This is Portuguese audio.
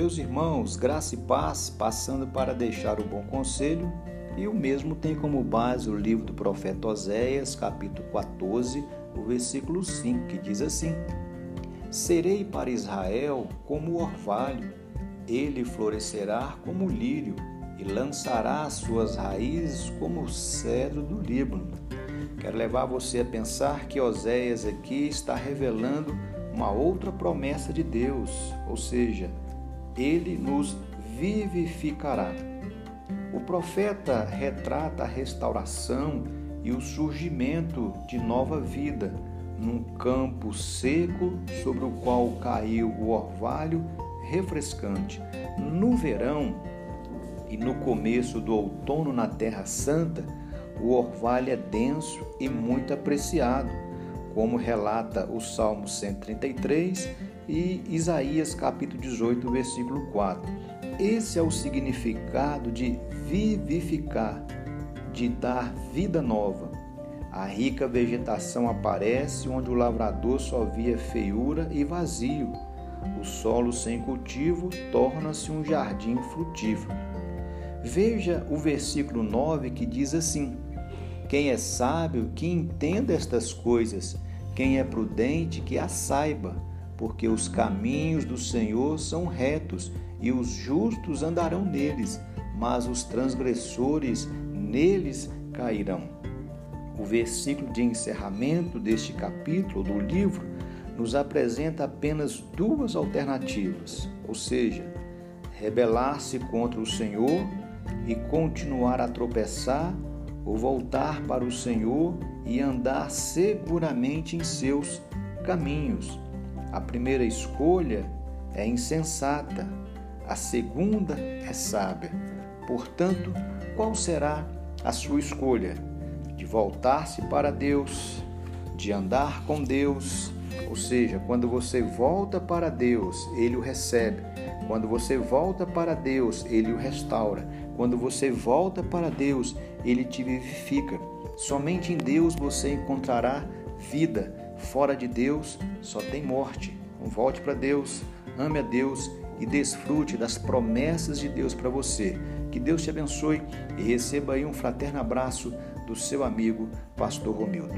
Meus irmãos, graça e paz, passando para deixar o bom conselho, e o mesmo tem como base o livro do profeta Oséias, capítulo 14, o versículo 5, que diz assim: Serei para Israel como o orvalho, ele florescerá como o lírio e lançará suas raízes como o cedro do Líbano. Quero levar você a pensar que Oséias aqui está revelando uma outra promessa de Deus, ou seja, ele nos vivificará. O profeta retrata a restauração e o surgimento de nova vida num campo seco sobre o qual caiu o orvalho refrescante. No verão e no começo do outono na Terra Santa, o orvalho é denso e muito apreciado, como relata o Salmo 133 e Isaías capítulo 18, versículo 4. Esse é o significado de vivificar, de dar vida nova. A rica vegetação aparece onde o lavrador só via feiura e vazio. O solo sem cultivo torna-se um jardim frutífero. Veja o versículo 9 que diz assim: Quem é sábio, que entenda estas coisas, quem é prudente, que as saiba porque os caminhos do Senhor são retos e os justos andarão neles, mas os transgressores neles cairão. O versículo de encerramento deste capítulo do livro nos apresenta apenas duas alternativas, ou seja, rebelar-se contra o Senhor e continuar a tropeçar, ou voltar para o Senhor e andar seguramente em seus caminhos. A primeira escolha é insensata, a segunda é sábia. Portanto, qual será a sua escolha? De voltar-se para Deus, de andar com Deus, ou seja, quando você volta para Deus, Ele o recebe. Quando você volta para Deus, Ele o restaura. Quando você volta para Deus, Ele te vivifica. Somente em Deus você encontrará vida. Fora de Deus só tem morte. Então, volte para Deus, ame a Deus e desfrute das promessas de Deus para você. Que Deus te abençoe e receba aí um fraterno abraço do seu amigo, Pastor Romildo.